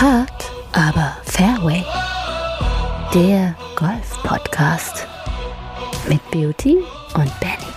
Hard, aber Fairway. Der Golf-Podcast mit Beauty und Benny.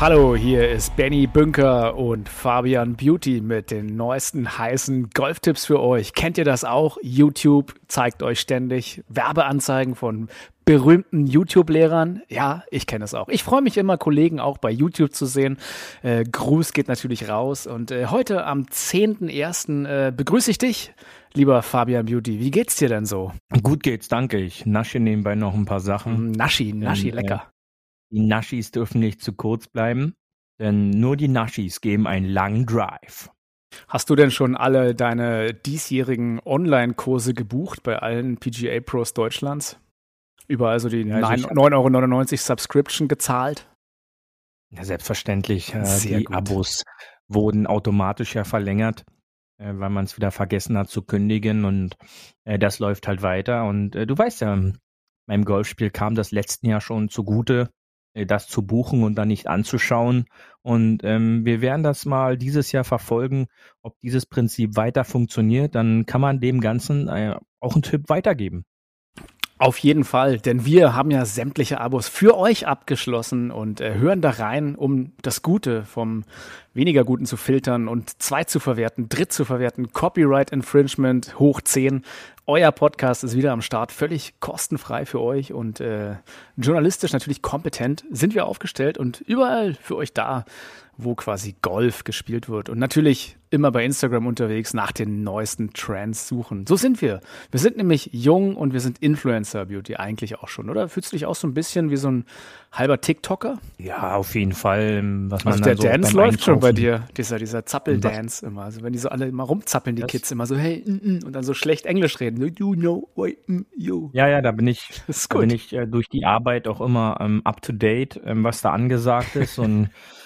Hallo, hier ist Benny Bünker und Fabian Beauty mit den neuesten heißen Golftipps für euch. Kennt ihr das auch? YouTube zeigt euch ständig Werbeanzeigen von berühmten YouTube-Lehrern. Ja, ich kenne es auch. Ich freue mich immer, Kollegen auch bei YouTube zu sehen. Äh, Gruß geht natürlich raus. Und äh, heute am 10.01. Äh, begrüße ich dich, lieber Fabian Beauty. Wie geht's dir denn so? Gut geht's, danke. Ich nasche nebenbei noch ein paar Sachen. Naschi, Naschi, Ähm, lecker. Die Naschis dürfen nicht zu kurz bleiben, denn nur die Naschis geben einen langen Drive. Hast du denn schon alle deine diesjährigen Online-Kurse gebucht bei allen PGA Pros Deutschlands? Überall so die Ja, also ich- 9,99 Euro Subscription gezahlt? Ja, selbstverständlich, äh, die gut. Abos wurden automatisch ja verlängert, äh, weil man es wieder vergessen hat zu kündigen und äh, das läuft halt weiter. Und äh, du weißt ja, meinem Golfspiel kam das letzten Jahr schon zugute, das zu buchen und dann nicht anzuschauen. Und ähm, wir werden das mal dieses Jahr verfolgen, ob dieses Prinzip weiter funktioniert. Dann kann man dem Ganzen äh, auch einen Tipp weitergeben. Auf jeden Fall, denn wir haben ja sämtliche Abos für euch abgeschlossen und äh, hören da rein, um das Gute vom weniger Guten zu filtern und zwei zu verwerten, dritt zu verwerten, Copyright Infringement hoch 10. Euer Podcast ist wieder am Start, völlig kostenfrei für euch und äh, journalistisch natürlich kompetent sind wir aufgestellt und überall für euch da, wo quasi Golf gespielt wird. Und natürlich immer bei Instagram unterwegs nach den neuesten Trends suchen. So sind wir. Wir sind nämlich jung und wir sind Influencer Beauty eigentlich auch schon, oder? Fühlst du dich auch so ein bisschen wie so ein halber TikToker? Ja, auf jeden Fall. ähm, Was man Also dann der so Dance läuft schon bei Einkaufen- dir, dieser, dieser Zappel-Dance immer. Also wenn die so alle immer rumzappeln, die Das- Kids immer so, hey, mm, mm, und dann so schlecht Englisch reden. You know, wait, mm, you. Ja, ja, da bin ich, da bin ich äh, durch die Arbeit auch immer ähm, up to date, ähm, was da angesagt ist und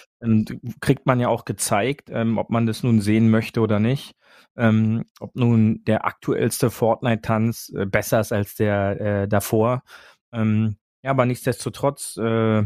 kriegt man ja auch gezeigt, ähm, ob man das nun sehen möchte oder nicht. Ähm, ob nun der aktuellste Fortnite-Tanz äh, besser ist als der äh, davor. Ähm, ja, aber nichtsdestotrotz, äh,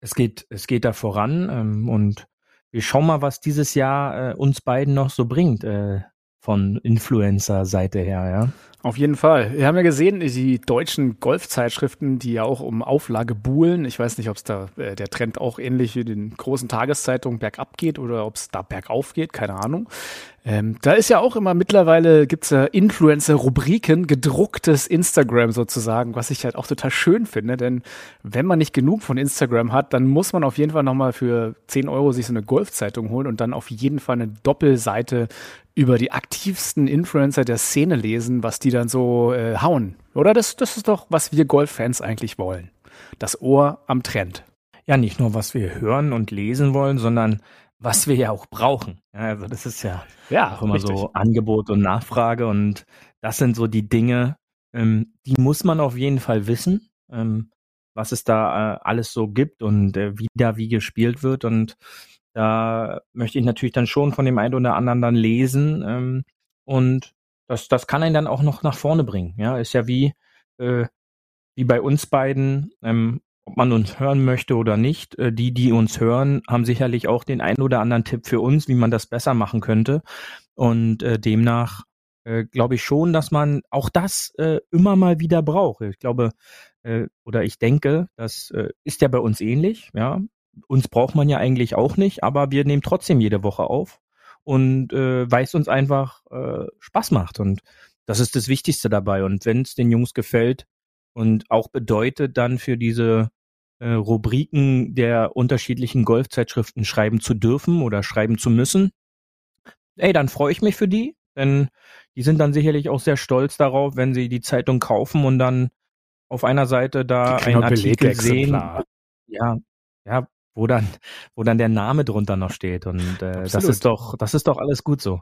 es geht, es geht da voran ähm, und wir schauen mal, was dieses Jahr äh, uns beiden noch so bringt äh, von Influencer-Seite her, ja. Auf jeden Fall. Wir haben ja gesehen, die deutschen Golfzeitschriften, die ja auch um Auflage buhlen. Ich weiß nicht, ob es da äh, der Trend auch ähnlich wie den großen Tageszeitungen bergab geht oder ob es da bergauf geht, keine Ahnung. Ähm, da ist ja auch immer mittlerweile gibt's ja Influencer-Rubriken, gedrucktes Instagram sozusagen, was ich halt auch total schön finde, denn wenn man nicht genug von Instagram hat, dann muss man auf jeden Fall nochmal für 10 Euro sich so eine Golfzeitung holen und dann auf jeden Fall eine Doppelseite über die aktivsten Influencer der Szene lesen, was die dann so äh, hauen. Oder das, das ist doch, was wir Golffans eigentlich wollen. Das Ohr am Trend. ja nicht nur, was wir hören und lesen wollen, sondern was wir ja auch brauchen. Also das ist ja Ja, auch immer so Angebot und Nachfrage und das sind so die Dinge, ähm, die muss man auf jeden Fall wissen, ähm, was es da äh, alles so gibt und äh, wie da wie gespielt wird und da möchte ich natürlich dann schon von dem einen oder anderen dann lesen ähm, und das, das kann einen dann auch noch nach vorne bringen. Ja, ist ja wie, äh, wie bei uns beiden, ähm, ob man uns hören möchte oder nicht. Äh, die, die uns hören, haben sicherlich auch den einen oder anderen Tipp für uns, wie man das besser machen könnte. Und äh, demnach äh, glaube ich schon, dass man auch das äh, immer mal wieder braucht. Ich glaube, äh, oder ich denke, das äh, ist ja bei uns ähnlich. Ja, uns braucht man ja eigentlich auch nicht, aber wir nehmen trotzdem jede Woche auf und äh, weil es uns einfach äh, Spaß macht und das ist das Wichtigste dabei. Und wenn es den Jungs gefällt und auch bedeutet, dann für diese äh, Rubriken der unterschiedlichen Golfzeitschriften schreiben zu dürfen oder schreiben zu müssen, ey, dann freue ich mich für die, denn die sind dann sicherlich auch sehr stolz darauf, wenn sie die Zeitung kaufen und dann auf einer Seite da einen Artikel sehen, ja, ja, wo dann, wo dann der Name drunter noch steht und äh, das ist doch, das ist doch alles gut so.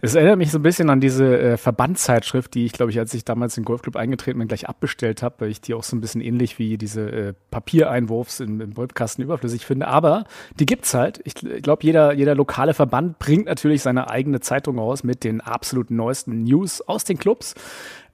Es erinnert mich so ein bisschen an diese äh, Verbandszeitschrift, die ich, glaube ich, als ich damals in den Golfclub eingetreten bin, gleich abbestellt habe, weil ich die auch so ein bisschen ähnlich wie diese äh, Papiereinwurfs im, im Wolfkasten überflüssig finde. Aber die gibt's halt. Ich glaube, jeder, jeder lokale Verband bringt natürlich seine eigene Zeitung raus mit den absolut neuesten News aus den Clubs.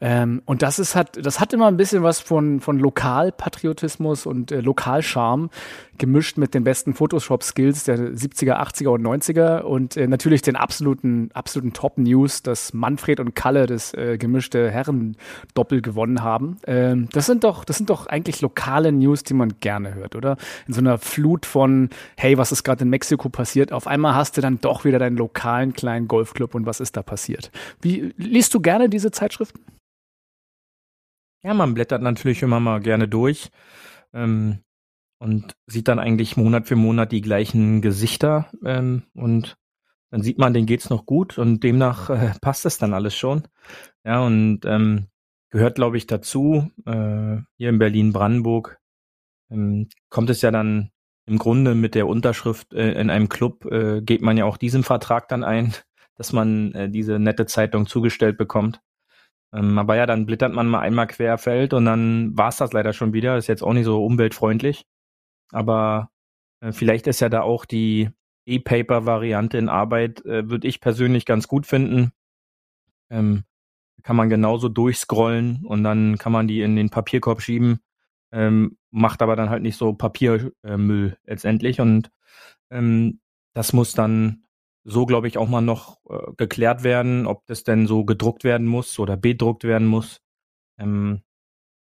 Ähm, und das ist hat, das hat immer ein bisschen was von, von Lokalpatriotismus und äh, Lokalcharme gemischt mit den besten Photoshop-Skills der 70er, 80er und 90er und äh, natürlich den absoluten, absoluten Top-News, dass Manfred und Kalle das äh, gemischte Herren-Doppel gewonnen haben. Ähm, das sind doch, das sind doch eigentlich lokale News, die man gerne hört, oder? In so einer Flut von, hey, was ist gerade in Mexiko passiert? Auf einmal hast du dann doch wieder deinen lokalen kleinen Golfclub und was ist da passiert? Wie liest du gerne diese Zeitschriften? Ja, man blättert natürlich immer mal gerne durch. Ähm, und sieht dann eigentlich Monat für Monat die gleichen Gesichter ähm, und dann sieht man, denen geht's noch gut und demnach äh, passt es dann alles schon. Ja, und ähm, gehört, glaube ich, dazu, äh, hier in Berlin-Brandenburg ähm, kommt es ja dann im Grunde mit der Unterschrift äh, in einem Club, äh, geht man ja auch diesen Vertrag dann ein, dass man äh, diese nette Zeitung zugestellt bekommt. Ähm, aber ja, dann blättert man mal einmal querfeld und dann war's das leider schon wieder. Ist jetzt auch nicht so umweltfreundlich. Aber äh, vielleicht ist ja da auch die E-Paper-Variante in Arbeit, äh, würde ich persönlich ganz gut finden. Ähm, kann man genauso durchscrollen und dann kann man die in den Papierkorb schieben, ähm, macht aber dann halt nicht so Papiermüll äh, letztendlich. Und ähm, das muss dann so, glaube ich, auch mal noch äh, geklärt werden, ob das denn so gedruckt werden muss oder bedruckt werden muss. Ähm,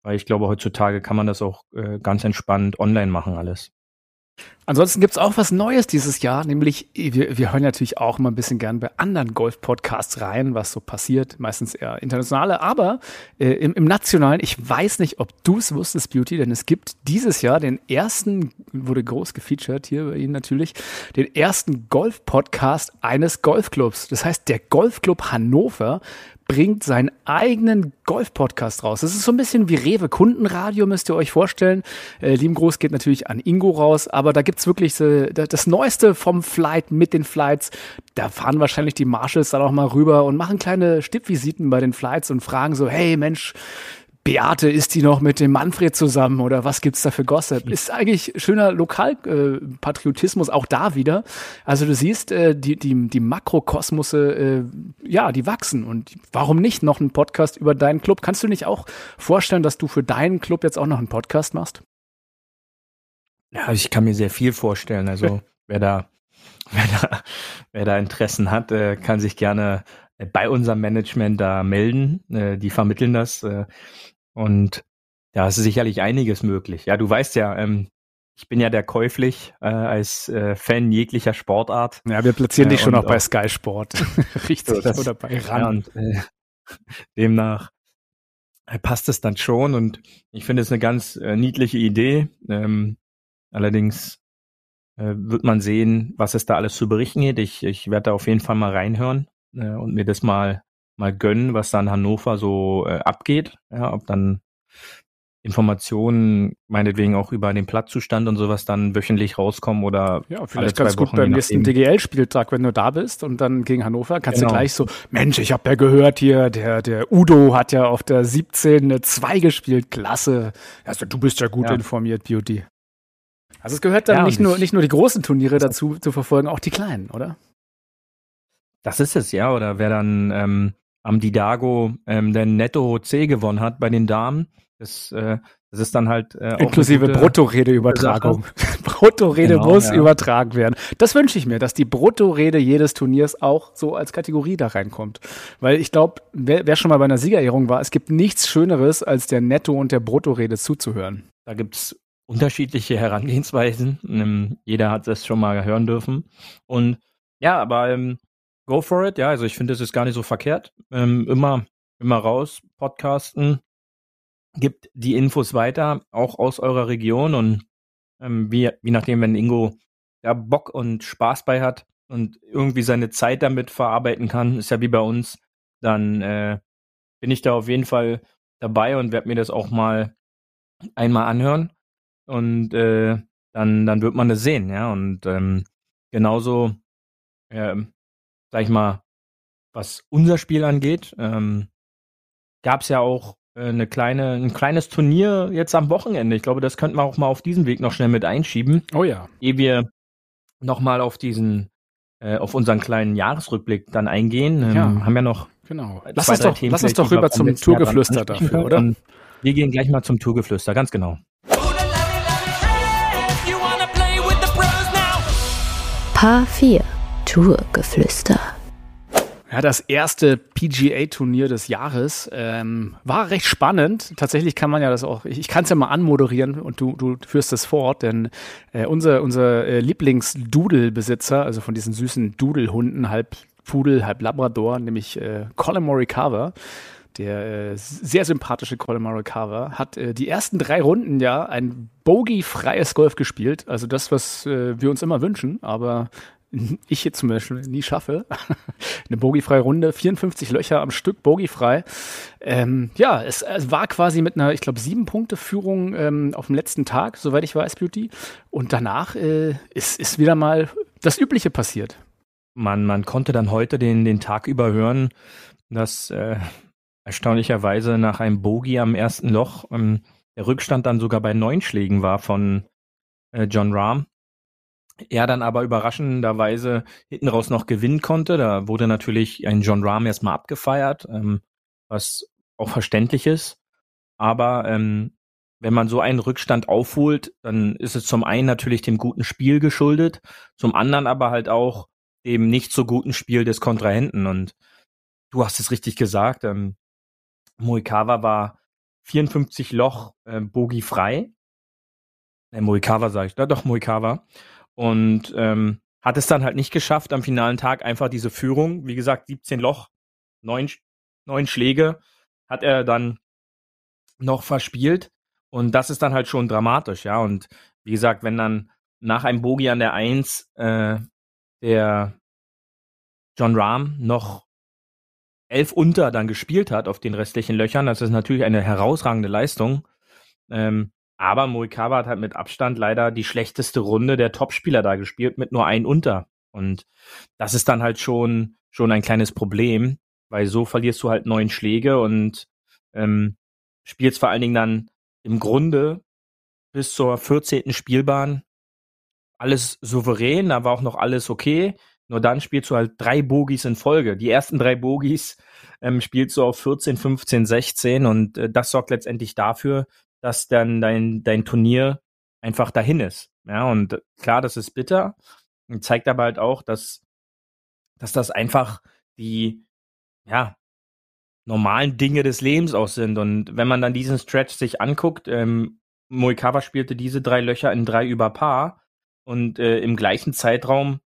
weil ich glaube, heutzutage kann man das auch äh, ganz entspannt online machen alles. Ansonsten gibt's auch was Neues dieses Jahr, nämlich wir, wir hören natürlich auch mal ein bisschen gern bei anderen Golf-Podcasts rein, was so passiert, meistens eher internationale, aber äh, im, im nationalen, ich weiß nicht, ob du es wusstest, Beauty, denn es gibt dieses Jahr den ersten, wurde groß gefeatured hier bei Ihnen natürlich, den ersten Golf-Podcast eines Golfclubs. Das heißt, der Golfclub Hannover bringt seinen eigenen Golf-Podcast raus. Das ist so ein bisschen wie Rewe Kundenradio, müsst ihr euch vorstellen. Äh, lieben Gruß geht natürlich an Ingo raus, aber da gibt's wirklich so, das Neueste vom Flight mit den Flights. Da fahren wahrscheinlich die Marshals dann auch mal rüber und machen kleine Stippvisiten bei den Flights und fragen so, hey Mensch, Beate, ist die noch mit dem Manfred zusammen oder was gibt's da für Gossip? Ist eigentlich schöner Lokalpatriotismus äh, auch da wieder. Also du siehst, äh, die, die, die Makrokosmose, äh, ja, die wachsen. Und warum nicht noch einen Podcast über deinen Club? Kannst du nicht auch vorstellen, dass du für deinen Club jetzt auch noch einen Podcast machst? Ja, ich kann mir sehr viel vorstellen. Also wer da, wer da, wer da Interessen hat, äh, kann sich gerne bei unserem Management da melden. Äh, die vermitteln das. Äh, und da ist sicherlich einiges möglich. Ja, du weißt ja, ähm, ich bin ja der käuflich äh, als äh, Fan jeglicher Sportart. Ja, wir platzieren dich äh, schon auch bei Sky Sport. Richtig. So, das, oder bei RAN. Ja, äh, demnach äh, passt es dann schon und ich finde es eine ganz niedliche Idee. Ähm, allerdings wird man sehen, was es da alles zu berichten geht. Ich, ich werde da auf jeden Fall mal reinhören äh, und mir das mal mal gönnen, was da in Hannover so äh, abgeht. Ja, ob dann Informationen, meinetwegen auch über den Platzzustand und sowas dann wöchentlich rauskommen oder ja, vielleicht ganz gut beim nächsten DGL-Spieltag, wenn du da bist und dann gegen Hannover kannst genau. du gleich so, Mensch, ich habe ja gehört hier, der der Udo hat ja auf der 17 eine 2 gespielt, klasse. Also du bist ja gut ja. informiert, Beauty. Also es gehört dann ja, nicht nur nicht nur die großen Turniere dazu zu verfolgen, auch die kleinen, oder? Das ist es, ja. Oder wer dann ähm, am Didago ähm, der Netto C gewonnen hat bei den Damen. Das, äh, das ist dann halt äh, inklusive Bruttoredeübertragung. Bruttorede genau, muss ja. übertragen werden. Das wünsche ich mir, dass die Bruttorede jedes Turniers auch so als Kategorie da reinkommt. Weil ich glaube, wer, wer schon mal bei einer Siegerehrung war, es gibt nichts Schöneres, als der Netto- und der Bruttorede zuzuhören. Da gibt's unterschiedliche Herangehensweisen. Ähm, jeder hat das schon mal hören dürfen. Und ja, aber ähm, go for it. Ja, also ich finde, es ist gar nicht so verkehrt. Ähm, immer, immer raus, podcasten. Gibt die Infos weiter, auch aus eurer Region und ähm, wie, wie nachdem, wenn Ingo ja Bock und Spaß bei hat und irgendwie seine Zeit damit verarbeiten kann, ist ja wie bei uns, dann äh, bin ich da auf jeden Fall dabei und werde mir das auch mal einmal anhören und äh, dann, dann wird man das sehen, ja. Und ähm, genauso ähm, sag ich mal, was unser Spiel angeht, ähm, gab es ja auch äh, eine kleine, ein kleines Turnier jetzt am Wochenende. Ich glaube, das könnten wir auch mal auf diesem Weg noch schnell mit einschieben. Oh ja. Ehe wir nochmal auf diesen, äh, auf unseren kleinen Jahresrückblick dann eingehen. Ähm, ja. Haben ja noch Genau. Lass uns doch, lass uns doch rüber zum Tourgeflüster dafür, oder? Und wir gehen gleich mal zum Tourgeflüster, ganz genau. Paar 4 Tourgeflüster. Ja, das erste PGA-Turnier des Jahres ähm, war recht spannend. Tatsächlich kann man ja das auch, ich, ich kann es ja mal anmoderieren und du, du führst es fort, denn äh, unser, unser äh, Lieblings-Doodle-Besitzer, also von diesen süßen Doodle-Hunden, halb Pudel, halb Labrador, nämlich äh, Colin Morikawa, der äh, sehr sympathische Colin Morikawa, hat äh, die ersten drei Runden ja ein bogey-freies Golf gespielt. Also das, was äh, wir uns immer wünschen, aber ich jetzt zum Beispiel nie schaffe. Eine bogiefreie Runde, 54 Löcher am Stück bogiefrei. Ähm, ja, es, es, war quasi mit einer, ich glaube, sieben Punkte Führung ähm, auf dem letzten Tag, soweit ich weiß, Beauty. Und danach äh, ist, ist wieder mal das Übliche passiert. Man, man konnte dann heute den, den Tag über hören, dass äh, erstaunlicherweise nach einem Bogie am ersten Loch ähm, der Rückstand dann sogar bei neun Schlägen war von äh, John Rahm. Er dann aber überraschenderweise hinten raus noch gewinnen konnte. Da wurde natürlich ein John Rahm erstmal abgefeiert, ähm, was auch verständlich ist. Aber ähm, wenn man so einen Rückstand aufholt, dann ist es zum einen natürlich dem guten Spiel geschuldet, zum anderen aber halt auch dem nicht so guten Spiel des Kontrahenten. Und du hast es richtig gesagt, ähm, Moikawa war 54 Loch äh, Bogi frei. Äh, Moikawa sage ich, da doch Moikawa und ähm, hat es dann halt nicht geschafft, am finalen Tag einfach diese Führung, wie gesagt, 17 Loch, neun, neun Schläge, hat er dann noch verspielt. Und das ist dann halt schon dramatisch, ja. Und wie gesagt, wenn dann nach einem Bogie an der Eins äh, der John Rahm noch elf unter dann gespielt hat auf den restlichen Löchern, das ist natürlich eine herausragende Leistung. Ähm, aber Morikawa hat halt mit Abstand leider die schlechteste Runde der Topspieler da gespielt, mit nur ein Unter. Und das ist dann halt schon, schon ein kleines Problem, weil so verlierst du halt neun Schläge und ähm, spielst vor allen Dingen dann im Grunde bis zur 14. Spielbahn alles souverän, da war auch noch alles okay. Nur dann spielst du halt drei Bogies in Folge. Die ersten drei Bogies ähm, spielst du auf 14, 15, 16 und äh, das sorgt letztendlich dafür, dass dann dein, dein Turnier einfach dahin ist. Ja, und klar, das ist bitter und zeigt aber halt auch, dass, dass das einfach die, ja, normalen Dinge des Lebens auch sind. Und wenn man dann diesen Stretch sich anguckt, ähm, Moikawa spielte diese drei Löcher in drei über Paar und äh, im gleichen Zeitraum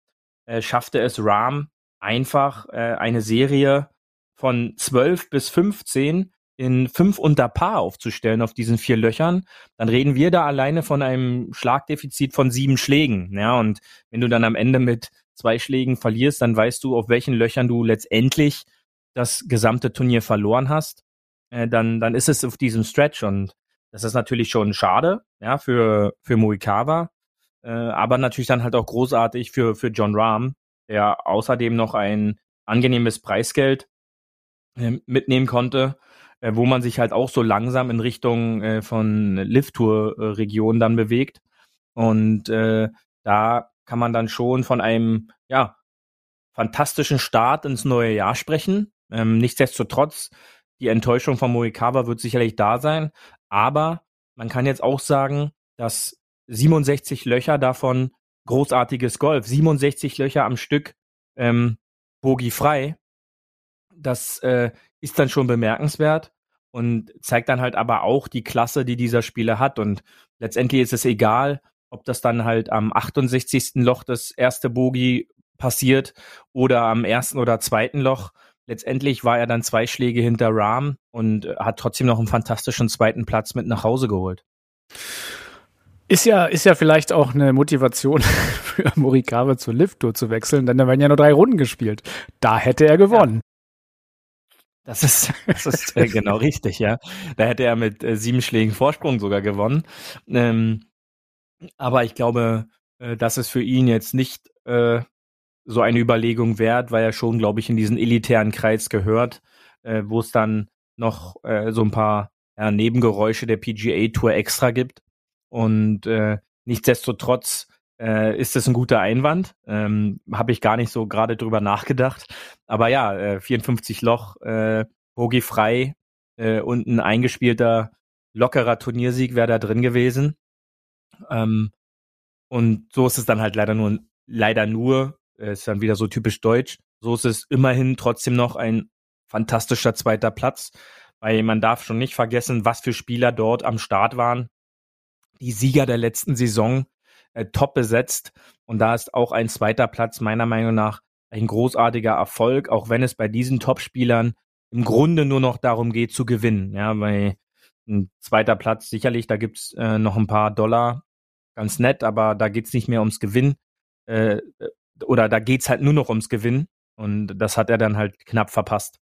äh, schaffte es Ram einfach äh, eine Serie von 12 bis 15 in fünf unter Paar aufzustellen auf diesen vier Löchern, dann reden wir da alleine von einem Schlagdefizit von sieben Schlägen. Ja, und wenn du dann am Ende mit zwei Schlägen verlierst, dann weißt du, auf welchen Löchern du letztendlich das gesamte Turnier verloren hast. Äh, dann, dann ist es auf diesem Stretch und das ist natürlich schon schade, ja, für, für Moikawa, äh, aber natürlich dann halt auch großartig für, für John Rahm, der außerdem noch ein angenehmes Preisgeld äh, mitnehmen konnte äh, wo man sich halt auch so langsam in Richtung äh, von Lift-Tour-Region dann bewegt. Und äh, da kann man dann schon von einem, ja, fantastischen Start ins neue Jahr sprechen. Ähm, nichtsdestotrotz, die Enttäuschung von Morikawa wird sicherlich da sein. Aber man kann jetzt auch sagen, dass 67 Löcher davon großartiges Golf, 67 Löcher am Stück, ähm, Bogi frei. Das äh, ist dann schon bemerkenswert und zeigt dann halt aber auch die Klasse, die dieser Spieler hat. Und letztendlich ist es egal, ob das dann halt am 68. Loch das erste Bogie passiert oder am ersten oder zweiten Loch. Letztendlich war er dann zwei Schläge hinter Rahm und hat trotzdem noch einen fantastischen zweiten Platz mit nach Hause geholt. Ist ja, ist ja vielleicht auch eine Motivation für Morikawa zur Lift-Tour zu wechseln, denn da werden ja nur drei Runden gespielt. Da hätte er gewonnen. Das ist, das ist äh, genau richtig, ja. Da hätte er mit äh, sieben Schlägen Vorsprung sogar gewonnen. Ähm, aber ich glaube, äh, das ist für ihn jetzt nicht äh, so eine Überlegung wert, weil er schon, glaube ich, in diesen elitären Kreis gehört, äh, wo es dann noch so ein paar ja, Nebengeräusche der PGA Tour extra gibt. Und nichtsdestotrotz äh, ist das ein guter Einwand. Ähm, Habe ich gar nicht so gerade drüber nachgedacht. Aber ja, äh, 54 Loch, äh, Bogi frei äh, und ein eingespielter, lockerer Turniersieg wäre da drin gewesen. Ähm, und so ist es dann halt leider nur, leider nur, äh, ist dann wieder so typisch deutsch. So ist es immerhin trotzdem noch ein fantastischer zweiter Platz, weil man darf schon nicht vergessen, was für Spieler dort am Start waren. Die Sieger der letzten Saison äh, top besetzt und da ist auch ein zweiter Platz meiner Meinung nach ein großartiger Erfolg, auch wenn es bei diesen Top-Spielern im Grunde nur noch darum geht zu gewinnen. Ja, bei ein zweiter Platz sicherlich, da gibt's äh, noch ein paar Dollar, ganz nett, aber da geht's nicht mehr ums Gewinn. Äh, oder da geht's halt nur noch ums Gewinn. Und das hat er dann halt knapp verpasst.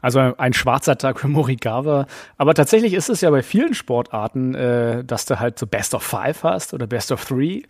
Also ein schwarzer Tag für Morikawa. Aber tatsächlich ist es ja bei vielen Sportarten, äh, dass du halt so Best of Five hast oder Best of Three,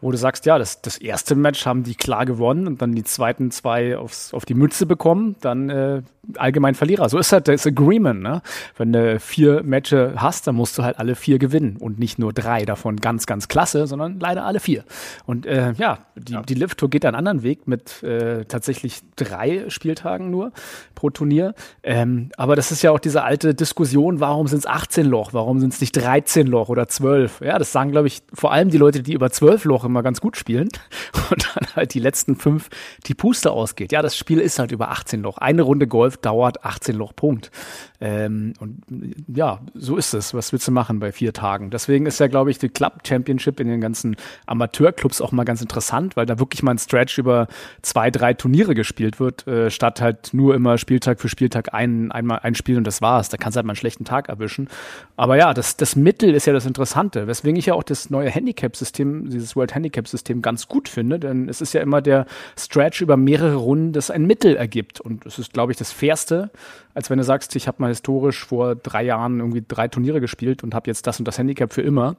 wo du sagst, ja, das, das erste Match haben die klar gewonnen und dann die zweiten zwei aufs, auf die Mütze bekommen, dann äh, allgemein Verlierer. So ist halt das Agreement. Ne? Wenn du vier Matches hast, dann musst du halt alle vier gewinnen und nicht nur drei davon ganz, ganz klasse, sondern leider alle vier. Und äh, ja, die, ja. die Lift Tour geht einen anderen Weg mit äh, tatsächlich drei Spieltagen nur pro Turnier. Ähm, aber das ist ja auch diese alte Diskussion, warum sind es 18 Loch, warum sind es nicht 13 Loch oder 12? Ja, das sagen, glaube ich, vor allem die Leute, die über 12 Loch immer ganz gut spielen und dann halt die letzten fünf die Puste ausgeht. Ja, das Spiel ist halt über 18 Loch. Eine Runde Golf dauert 18 Loch, Punkt. Ähm, und ja, so ist es. Was willst du machen bei vier Tagen? Deswegen ist ja, glaube ich, die Club Championship in den ganzen Amateurclubs auch mal ganz interessant, weil da wirklich mal ein Stretch über zwei, drei Turniere gespielt wird, äh, statt halt nur immer Spieltag für Spieltag ein, einmal ein Spiel und das war's. Da kannst du halt mal einen schlechten Tag erwischen. Aber ja, das, das Mittel ist ja das Interessante, weswegen ich ja auch das neue Handicap-System, dieses World Handicap-System ganz gut finde, denn es ist ja immer der Stretch über mehrere Runden, das ein Mittel ergibt. Und es ist, glaube ich, das Fairste, als wenn du sagst, ich habe mal historisch vor drei Jahren irgendwie drei Turniere gespielt und habe jetzt das und das Handicap für immer.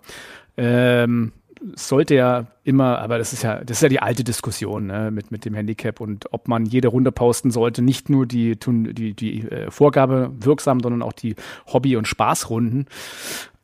Ähm, sollte ja immer, aber das ist ja, das ist ja die alte Diskussion ne, mit, mit dem Handicap und ob man jede Runde posten sollte, nicht nur die, die, die äh, Vorgabe wirksam, sondern auch die Hobby- und Spaßrunden.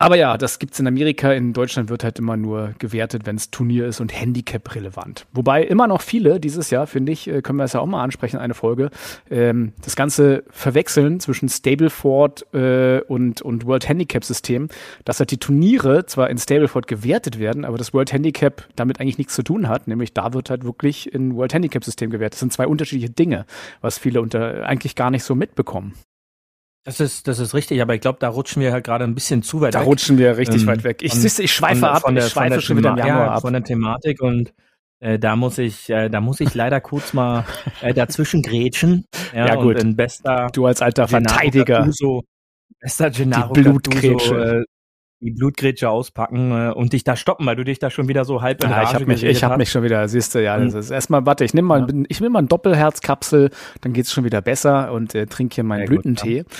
Aber ja, das gibt's in Amerika. In Deutschland wird halt immer nur gewertet, wenn es Turnier ist und Handicap relevant. Wobei immer noch viele dieses Jahr, finde ich, äh, können wir es ja auch mal ansprechen, eine Folge, ähm, das Ganze verwechseln zwischen Stableford äh, und, und World Handicap System, dass halt die Turniere zwar in Stableford gewertet werden, aber das World Handicap damit eigentlich nichts zu tun hat. Nämlich da wird halt wirklich in World Handicap System gewertet. Das sind zwei unterschiedliche Dinge, was viele unter eigentlich gar nicht so mitbekommen. Das ist, das ist richtig, aber ich glaube, da rutschen wir halt gerade ein bisschen zu weit da weg. Da rutschen wir richtig ähm, weit weg. Ich, von, ich schweife von, ab, von der, ich schweife schon wieder im Januar ja, ab. Von der Thematik und äh, da muss ich, äh, da muss ich leider kurz mal äh, dazwischen grätschen. Ja, ja gut. bester du als alter Verteidiger. Gattuso, bester Gennaro Die Blutgrätsche. Gattuso, äh, die Blutgrätsche auspacken äh, und dich da stoppen, weil du dich da schon wieder so halb in ja, ich habe mich, ich habe mich schon wieder, siehst du, ja, das ist erstmal, warte, ich nehme mal, ja. ich nehme mal ein Doppelherzkapsel, dann geht's schon wieder besser und äh, trinke hier meinen Blütentee. Gut, ja.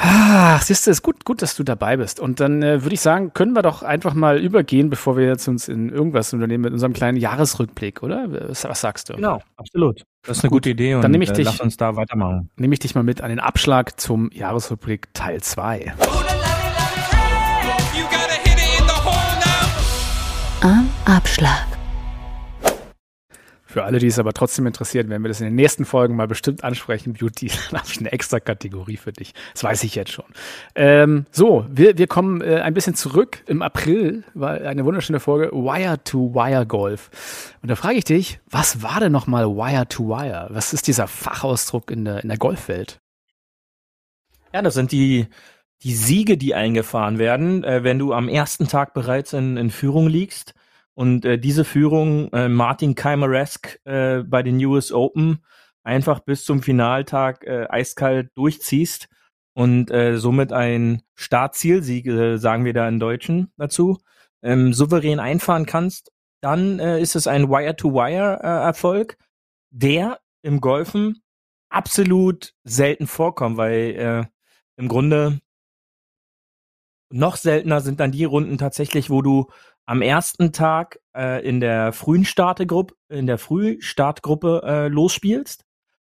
Ah, siehst du, ist gut, gut, dass du dabei bist. Und dann äh, würde ich sagen, können wir doch einfach mal übergehen, bevor wir jetzt uns in irgendwas unternehmen mit unserem kleinen Jahresrückblick, oder? Was, was sagst du? Genau, absolut. Das ist eine gut, gute Idee und dann nehme ich äh, dich, lass uns da weitermachen. Nehme ich dich mal mit an den Abschlag zum Jahresrückblick Teil 2. Am Abschlag. Für alle, die es aber trotzdem interessiert, werden wir das in den nächsten Folgen mal bestimmt ansprechen. Beauty, dann habe ich eine extra Kategorie für dich. Das weiß ich jetzt schon. Ähm, so, wir, wir kommen äh, ein bisschen zurück. Im April war eine wunderschöne Folge Wire to Wire Golf. Und da frage ich dich, was war denn nochmal Wire to Wire? Was ist dieser Fachausdruck in der, in der Golfwelt? Ja, das sind die die Siege, die eingefahren werden, äh, wenn du am ersten Tag bereits in, in Führung liegst. Und äh, diese Führung äh, Martin Keimeresk äh, bei den US Open einfach bis zum Finaltag äh, eiskalt durchziehst und äh, somit ein Startzielsieg, sagen wir da in Deutschen dazu, ähm, souverän einfahren kannst, dann ist es ein Wire-to-Wire-Erfolg, der im Golfen absolut selten vorkommt, weil im Grunde noch seltener sind dann die Runden tatsächlich, wo du am ersten Tag äh, in der frühen Startegruppe, in der Frühstartgruppe äh, losspielst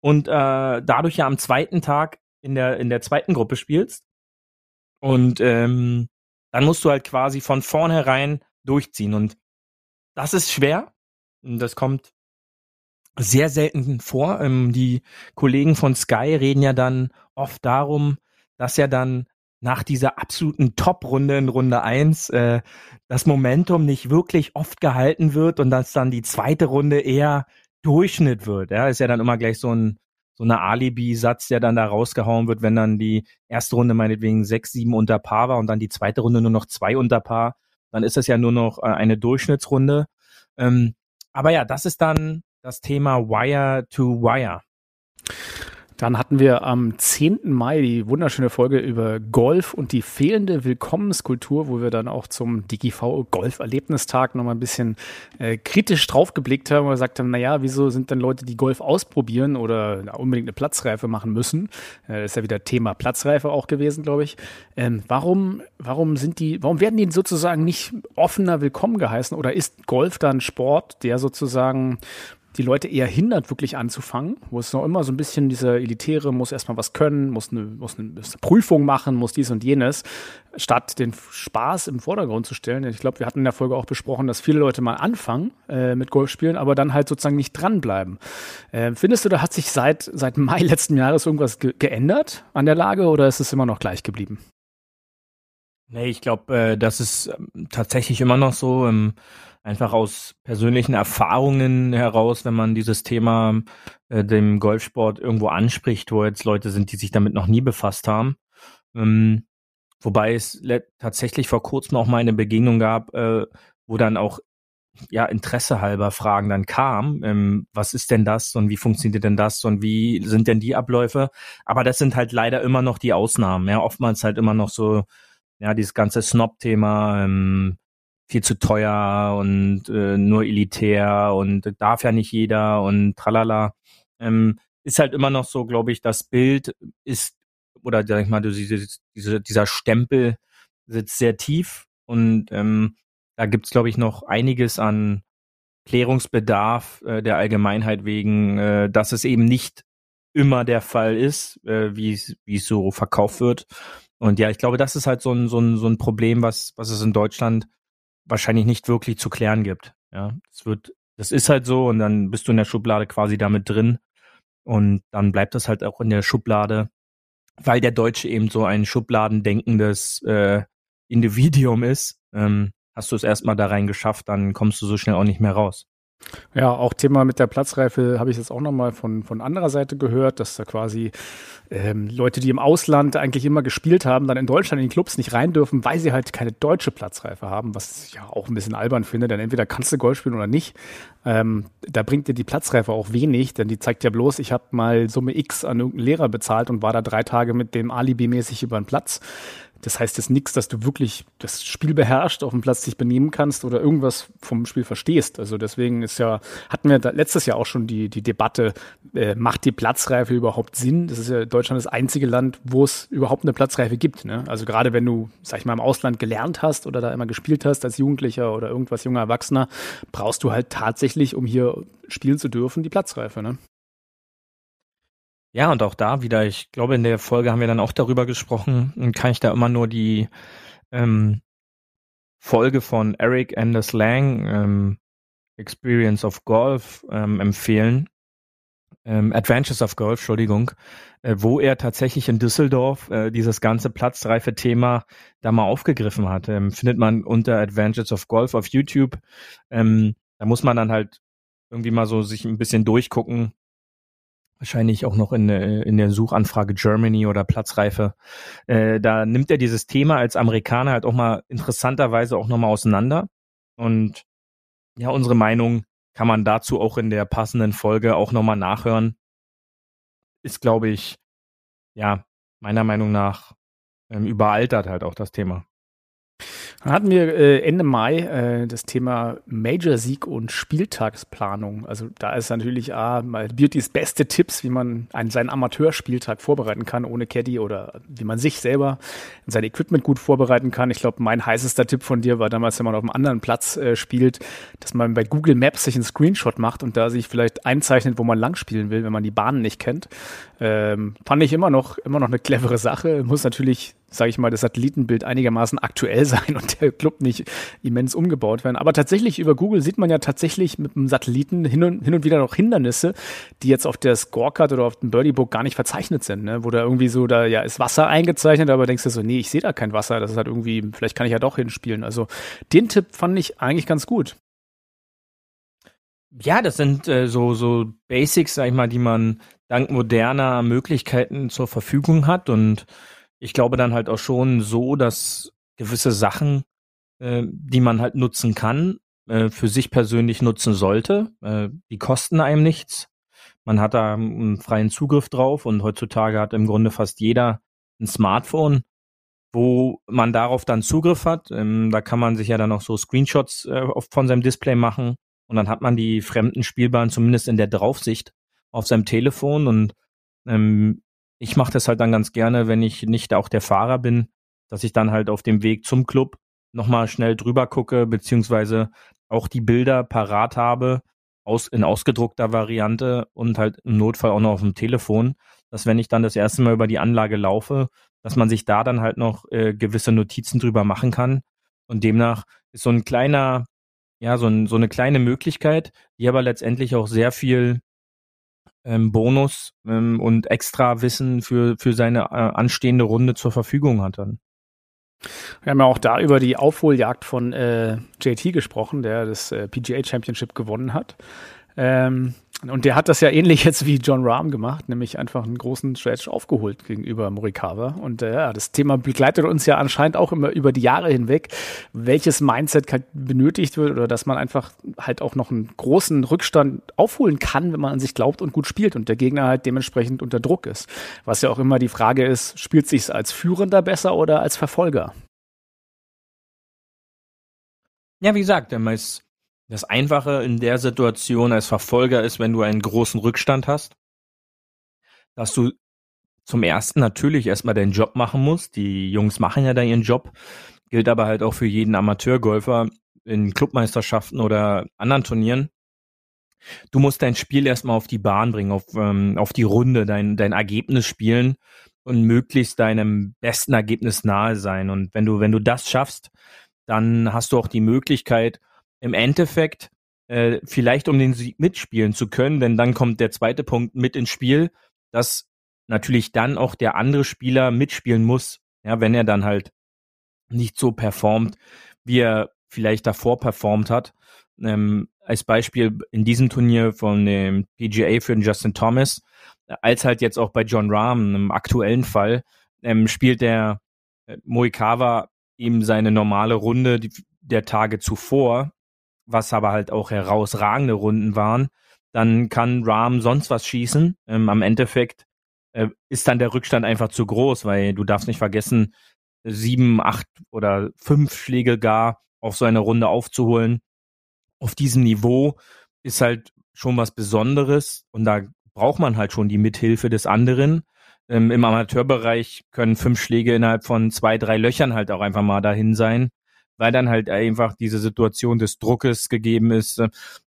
und äh, dadurch ja am zweiten Tag in der in der zweiten Gruppe spielst und ähm, dann musst du halt quasi von vornherein durchziehen und das ist schwer. Das kommt sehr selten vor. Ähm, die Kollegen von Sky reden ja dann oft darum, dass ja dann nach dieser absoluten Top-Runde in Runde eins äh, das Momentum nicht wirklich oft gehalten wird und dass dann die zweite Runde eher Durchschnitt wird. Ja, ist ja dann immer gleich so ein so eine Alibi-Satz, der dann da rausgehauen wird, wenn dann die erste Runde meinetwegen sechs, sieben unter Paar war und dann die zweite Runde nur noch zwei unter Paar, dann ist das ja nur noch äh, eine Durchschnittsrunde. Ähm, aber ja, das ist dann das Thema Wire to Wire. Dann hatten wir am 10. Mai die wunderschöne Folge über Golf und die fehlende Willkommenskultur, wo wir dann auch zum DGV Golf-Erlebnistag nochmal ein bisschen äh, kritisch draufgeblickt haben und gesagt haben, naja, wieso sind denn Leute, die Golf ausprobieren oder na, unbedingt eine Platzreife machen müssen? Äh, ist ja wieder Thema Platzreife auch gewesen, glaube ich. Ähm, warum, warum sind die, warum werden die sozusagen nicht offener willkommen geheißen oder ist Golf dann Sport, der sozusagen die Leute eher hindert, wirklich anzufangen, wo es noch immer so ein bisschen dieser Elitäre, muss erstmal was können, muss eine, muss eine, Prüfung machen, muss dies und jenes, statt den Spaß im Vordergrund zu stellen. Ich glaube, wir hatten in der Folge auch besprochen, dass viele Leute mal anfangen äh, mit Golfspielen, aber dann halt sozusagen nicht dranbleiben. Äh, findest du, da hat sich seit, seit Mai letzten Jahres irgendwas ge geändert an der Lage oder ist es immer noch gleich geblieben? Nee, ich glaube, äh, das ist ähm, tatsächlich immer noch so. Ähm, einfach aus persönlichen Erfahrungen heraus, wenn man dieses Thema äh, dem Golfsport irgendwo anspricht, wo jetzt Leute sind, die sich damit noch nie befasst haben. Ähm, wobei es tatsächlich vor kurzem auch mal eine Begegnung gab, äh, wo dann auch ja Interesse halber Fragen dann kam, ähm, was ist denn das und wie funktioniert denn das und wie sind denn die Abläufe? Aber das sind halt leider immer noch die Ausnahmen. Ja, oftmals halt immer noch so ja dieses ganze Snob-Thema. Ähm, viel zu teuer und äh, nur elitär und darf ja nicht jeder und tralala. Ähm, ist halt immer noch so, glaube ich, das Bild ist, oder sag ich mal, diese, diese, dieser Stempel sitzt sehr tief und ähm, da gibt's glaube ich, noch einiges an Klärungsbedarf äh, der Allgemeinheit wegen, äh, dass es eben nicht immer der Fall ist, äh, wie es wie es so verkauft wird. Und ja, ich glaube, das ist halt so ein, so ein, so ein Problem, was, was es in Deutschland wahrscheinlich nicht wirklich zu klären gibt. Ja, es wird, das ist halt so und dann bist du in der Schublade quasi damit drin und dann bleibt das halt auch in der Schublade, weil der Deutsche eben so ein schubladendenkendes äh, Individuum ist. Ähm, hast du es erstmal da rein geschafft, dann kommst du so schnell auch nicht mehr raus. Ja, auch Thema mit der Platzreife habe ich jetzt auch nochmal von, von anderer Seite gehört, dass da quasi ähm, Leute, die im Ausland eigentlich immer gespielt haben, dann in Deutschland in die Clubs nicht rein dürfen, weil sie halt keine deutsche Platzreife haben, was ich ja auch ein bisschen albern finde, denn entweder kannst du Golf spielen oder nicht. Ähm, da bringt dir die Platzreife auch wenig, denn die zeigt ja bloß, ich habe mal Summe X an irgendeinen Lehrer bezahlt und war da drei Tage mit dem Alibi mäßig über den Platz. Das heißt jetzt nichts, dass du wirklich das Spiel beherrscht, auf dem Platz dich benehmen kannst oder irgendwas vom Spiel verstehst. Also deswegen ist ja, hatten wir letztes Jahr auch schon die, die Debatte, äh, macht die Platzreife überhaupt Sinn? Das ist ja Deutschland das einzige Land, wo es überhaupt eine Platzreife gibt. Ne? Also gerade wenn du, sag ich mal, im Ausland gelernt hast oder da immer gespielt hast als Jugendlicher oder irgendwas junger Erwachsener, brauchst du halt tatsächlich, um hier spielen zu dürfen, die Platzreife. Ne? Ja, und auch da wieder, ich glaube, in der Folge haben wir dann auch darüber gesprochen, kann ich da immer nur die ähm, Folge von Eric Anders Lang, ähm, Experience of Golf, ähm, empfehlen. Ähm, Adventures of Golf, Entschuldigung, äh, wo er tatsächlich in Düsseldorf äh, dieses ganze platzreife Thema da mal aufgegriffen hat. Ähm, findet man unter Adventures of Golf auf YouTube. Ähm, da muss man dann halt irgendwie mal so sich ein bisschen durchgucken, wahrscheinlich auch noch in, in der Suchanfrage Germany oder Platzreife. Äh, da nimmt er dieses Thema als Amerikaner halt auch mal interessanterweise auch nochmal auseinander. Und ja, unsere Meinung kann man dazu auch in der passenden Folge auch nochmal nachhören. Ist, glaube ich, ja, meiner Meinung nach ähm, überaltert halt auch das Thema. Dann hatten wir äh, Ende Mai äh, das Thema Major-Sieg und Spieltagsplanung. Also da ist natürlich A, mal Beautys beste Tipps, wie man einen, seinen Amateurspieltag vorbereiten kann ohne Caddy oder wie man sich selber sein Equipment gut vorbereiten kann. Ich glaube, mein heißester Tipp von dir war damals, wenn man auf einem anderen Platz äh, spielt, dass man bei Google Maps sich einen Screenshot macht und da sich vielleicht einzeichnet, wo man lang spielen will, wenn man die Bahnen nicht kennt. Ähm, fand ich immer noch, immer noch eine clevere Sache. Muss natürlich sage ich mal, das Satellitenbild einigermaßen aktuell sein und der Club nicht immens umgebaut werden. Aber tatsächlich über Google sieht man ja tatsächlich mit dem Satelliten hin und, hin und wieder noch Hindernisse, die jetzt auf der Scorecard oder auf dem Birdie Book gar nicht verzeichnet sind, ne? wo da irgendwie so, da ja ist Wasser eingezeichnet, aber denkst du so, nee, ich sehe da kein Wasser, das ist halt irgendwie, vielleicht kann ich ja doch hinspielen. Also den Tipp fand ich eigentlich ganz gut. Ja, das sind äh, so, so Basics, sag ich mal, die man dank moderner Möglichkeiten zur Verfügung hat. Und ich glaube dann halt auch schon so, dass gewisse Sachen, äh, die man halt nutzen kann, äh, für sich persönlich nutzen sollte. Äh, die kosten einem nichts. Man hat da einen freien Zugriff drauf und heutzutage hat im Grunde fast jeder ein Smartphone, wo man darauf dann Zugriff hat. Ähm, da kann man sich ja dann auch so Screenshots äh, von seinem Display machen und dann hat man die fremden Spielbahnen zumindest in der Draufsicht auf seinem Telefon und ähm, ich mache das halt dann ganz gerne, wenn ich nicht auch der Fahrer bin, dass ich dann halt auf dem Weg zum Club nochmal schnell drüber gucke, beziehungsweise auch die Bilder parat habe, aus, in ausgedruckter Variante und halt im Notfall auch noch auf dem Telefon, dass wenn ich dann das erste Mal über die Anlage laufe, dass man sich da dann halt noch äh, gewisse Notizen drüber machen kann. Und demnach ist so ein kleiner ja, so, ein, so eine kleine Möglichkeit, die aber letztendlich auch sehr viel ähm, Bonus ähm, und extra Wissen für, für seine äh, anstehende Runde zur Verfügung hat dann. Wir haben ja auch da über die Aufholjagd von äh, JT gesprochen, der das äh, PGA Championship gewonnen hat. Ähm, und der hat das ja ähnlich jetzt wie John Rahm gemacht, nämlich einfach einen großen Stretch aufgeholt gegenüber Morikawa. Und äh, das Thema begleitet uns ja anscheinend auch immer über die Jahre hinweg, welches Mindset benötigt wird oder dass man einfach halt auch noch einen großen Rückstand aufholen kann, wenn man an sich glaubt und gut spielt und der Gegner halt dementsprechend unter Druck ist. Was ja auch immer die Frage ist, spielt sich als Führender besser oder als Verfolger? Ja, wie gesagt, man ist das Einfache in der Situation als Verfolger ist, wenn du einen großen Rückstand hast, dass du zum ersten natürlich erstmal deinen Job machen musst. Die Jungs machen ja da ihren Job. Gilt aber halt auch für jeden Amateurgolfer in Clubmeisterschaften oder anderen Turnieren. Du musst dein Spiel erstmal auf die Bahn bringen, auf, ähm, auf die Runde, dein, dein Ergebnis spielen und möglichst deinem besten Ergebnis nahe sein. Und wenn du, wenn du das schaffst, dann hast du auch die Möglichkeit, im Endeffekt äh, vielleicht um den Sieg mitspielen zu können, denn dann kommt der zweite Punkt mit ins Spiel, dass natürlich dann auch der andere Spieler mitspielen muss, ja, wenn er dann halt nicht so performt, wie er vielleicht davor performt hat. Ähm, als Beispiel in diesem Turnier von dem PGA für den Justin Thomas, als halt jetzt auch bei John Rahm im aktuellen Fall, ähm, spielt der äh, Moikawa eben seine normale Runde der Tage zuvor was aber halt auch herausragende Runden waren, dann kann Rahm sonst was schießen. Ähm, am Endeffekt äh, ist dann der Rückstand einfach zu groß, weil du darfst nicht vergessen, sieben, acht oder fünf Schläge gar auf so eine Runde aufzuholen. Auf diesem Niveau ist halt schon was Besonderes und da braucht man halt schon die Mithilfe des anderen. Ähm, Im Amateurbereich können fünf Schläge innerhalb von zwei, drei Löchern halt auch einfach mal dahin sein weil dann halt einfach diese Situation des Druckes gegeben ist. Äh,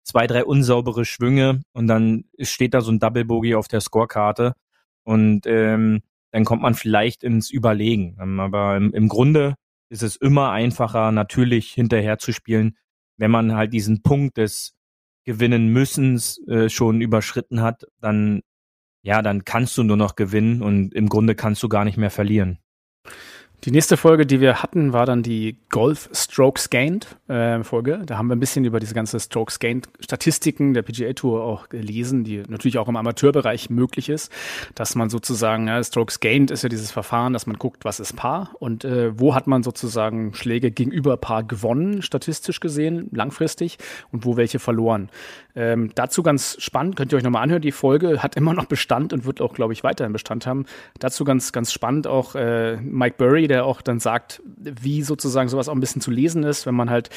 zwei, drei unsaubere Schwünge und dann steht da so ein Double Bogey auf der Scorekarte und ähm, dann kommt man vielleicht ins Überlegen. Ähm, aber im, im Grunde ist es immer einfacher, natürlich hinterher zu spielen, wenn man halt diesen Punkt des Gewinnen müssens äh, schon überschritten hat, dann ja, dann kannst du nur noch gewinnen und im Grunde kannst du gar nicht mehr verlieren. Die nächste Folge, die wir hatten, war dann die Golf Strokes Gained äh, Folge. Da haben wir ein bisschen über diese ganze Strokes Gained Statistiken der PGA Tour auch gelesen, die natürlich auch im Amateurbereich möglich ist, dass man sozusagen ja, Strokes Gained ist ja dieses Verfahren, dass man guckt, was ist Paar und äh, wo hat man sozusagen Schläge gegenüber Paar gewonnen, statistisch gesehen, langfristig und wo welche verloren. Ähm, dazu ganz spannend, könnt ihr euch nochmal anhören. Die Folge hat immer noch Bestand und wird auch, glaube ich, weiterhin Bestand haben. Dazu ganz, ganz spannend auch äh, Mike Burry, der auch dann sagt, wie sozusagen sowas auch ein bisschen zu lesen ist, wenn man halt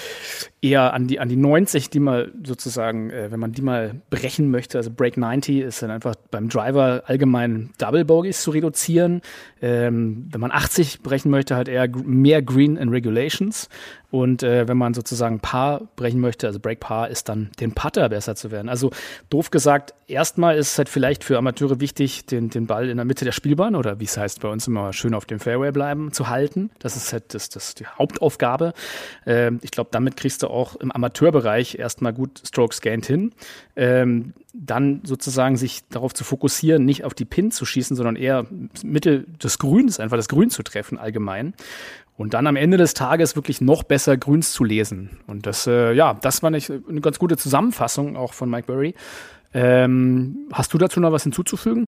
eher an die, an die 90, die mal sozusagen, äh, wenn man die mal brechen möchte, also Break 90 ist dann einfach beim Driver allgemein Double Bogies zu reduzieren. Ähm, wenn man 80 brechen möchte, halt eher mehr Green in Regulations. Und äh, wenn man sozusagen Paar brechen möchte, also Break Paar, ist dann den Putter besser zu werden. Also doof gesagt, erstmal ist es halt vielleicht für Amateure wichtig, den, den Ball in der Mitte der Spielbahn oder wie es heißt bei uns immer schön auf dem Fairway bleiben zu halten. Das ist halt das, das die Hauptaufgabe. Ähm, ich glaube, damit kriegst du auch im Amateurbereich erstmal gut Strokes gained hin. Ähm, dann sozusagen sich darauf zu fokussieren, nicht auf die Pin zu schießen, sondern eher Mittel des Grüns, einfach das Grün zu treffen allgemein. Und dann am Ende des Tages wirklich noch besser Grüns zu lesen. Und das, äh, ja, das war nicht eine ganz gute Zusammenfassung auch von Mike Burry. Ähm, hast du dazu noch was hinzuzufügen?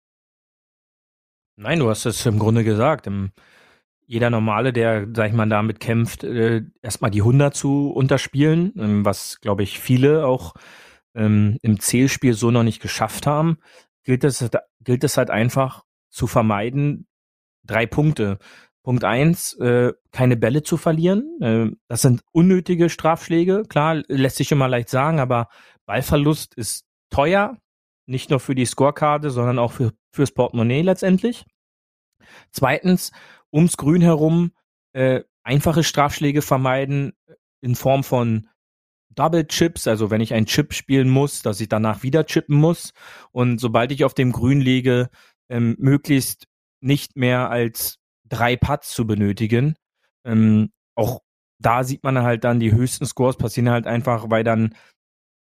Nein, du hast es im Grunde gesagt. Jeder Normale, der, sag ich mal, damit kämpft, äh, erstmal die 100 zu unterspielen, ähm, was, glaube ich, viele auch ähm, im Zählspiel so noch nicht geschafft haben, gilt es, gilt es halt einfach zu vermeiden, drei Punkte. Punkt eins, äh, keine Bälle zu verlieren. Äh, das sind unnötige Strafschläge. Klar, lässt sich immer leicht sagen, aber Ballverlust ist teuer. Nicht nur für die Scorekarte, sondern auch für, fürs Portemonnaie letztendlich. Zweitens, ums Grün herum äh, einfache Strafschläge vermeiden in Form von Double Chips, also wenn ich einen Chip spielen muss, dass ich danach wieder chippen muss. Und sobald ich auf dem Grün liege, ähm, möglichst nicht mehr als drei Putts zu benötigen. Ähm, auch da sieht man halt dann, die höchsten Scores passieren halt einfach, weil dann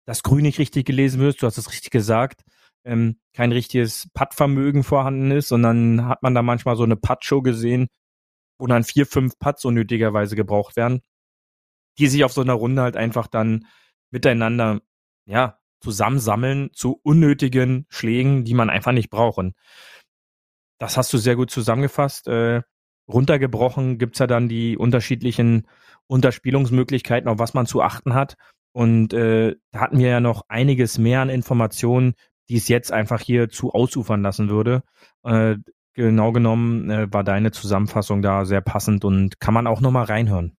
das Grün nicht richtig gelesen wird. Du hast es richtig gesagt. Ähm, kein richtiges Puttvermögen vorhanden ist, sondern hat man da manchmal so eine Putt-Show gesehen, wo dann vier, fünf Putts unnötigerweise gebraucht werden die sich auf so einer Runde halt einfach dann miteinander, ja, zusammensammeln zu unnötigen Schlägen, die man einfach nicht braucht. Und das hast du sehr gut zusammengefasst. Äh, runtergebrochen gibt's ja dann die unterschiedlichen Unterspielungsmöglichkeiten, auf was man zu achten hat. Und äh, da hatten wir ja noch einiges mehr an Informationen, die es jetzt einfach hier zu ausufern lassen würde. Äh, genau genommen äh, war deine Zusammenfassung da sehr passend und kann man auch nochmal reinhören.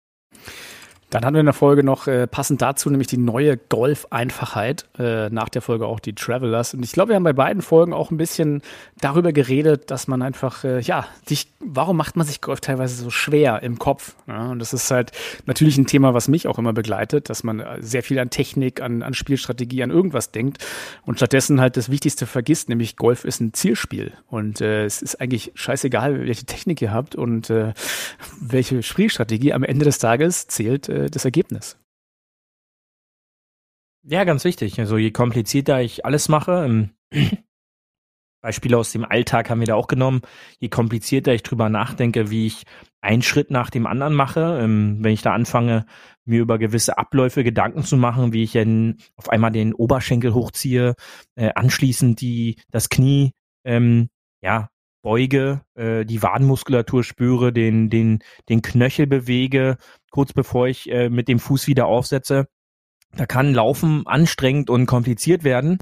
Dann hatten wir in der Folge noch äh, passend dazu nämlich die neue Golf-Einfachheit, äh, nach der Folge auch die Travelers. Und ich glaube, wir haben bei beiden Folgen auch ein bisschen darüber geredet, dass man einfach, äh, ja, sich, warum macht man sich Golf teilweise so schwer im Kopf? Ja, und das ist halt natürlich ein Thema, was mich auch immer begleitet, dass man äh, sehr viel an Technik, an, an Spielstrategie, an irgendwas denkt und stattdessen halt das Wichtigste vergisst, nämlich Golf ist ein Zielspiel. Und äh, es ist eigentlich scheißegal, welche Technik ihr habt und äh, welche Spielstrategie am Ende des Tages zählt äh, das Ergebnis. Ja, ganz wichtig. Also je komplizierter ich alles mache, ähm, Beispiele aus dem Alltag haben wir da auch genommen, je komplizierter ich drüber nachdenke, wie ich einen Schritt nach dem anderen mache, ähm, wenn ich da anfange, mir über gewisse Abläufe Gedanken zu machen, wie ich dann auf einmal den Oberschenkel hochziehe, äh, anschließend die das Knie ähm, ja beuge, äh, die Wadenmuskulatur spüre, den, den, den Knöchel bewege, kurz bevor ich äh, mit dem Fuß wieder aufsetze. Da kann Laufen anstrengend und kompliziert werden.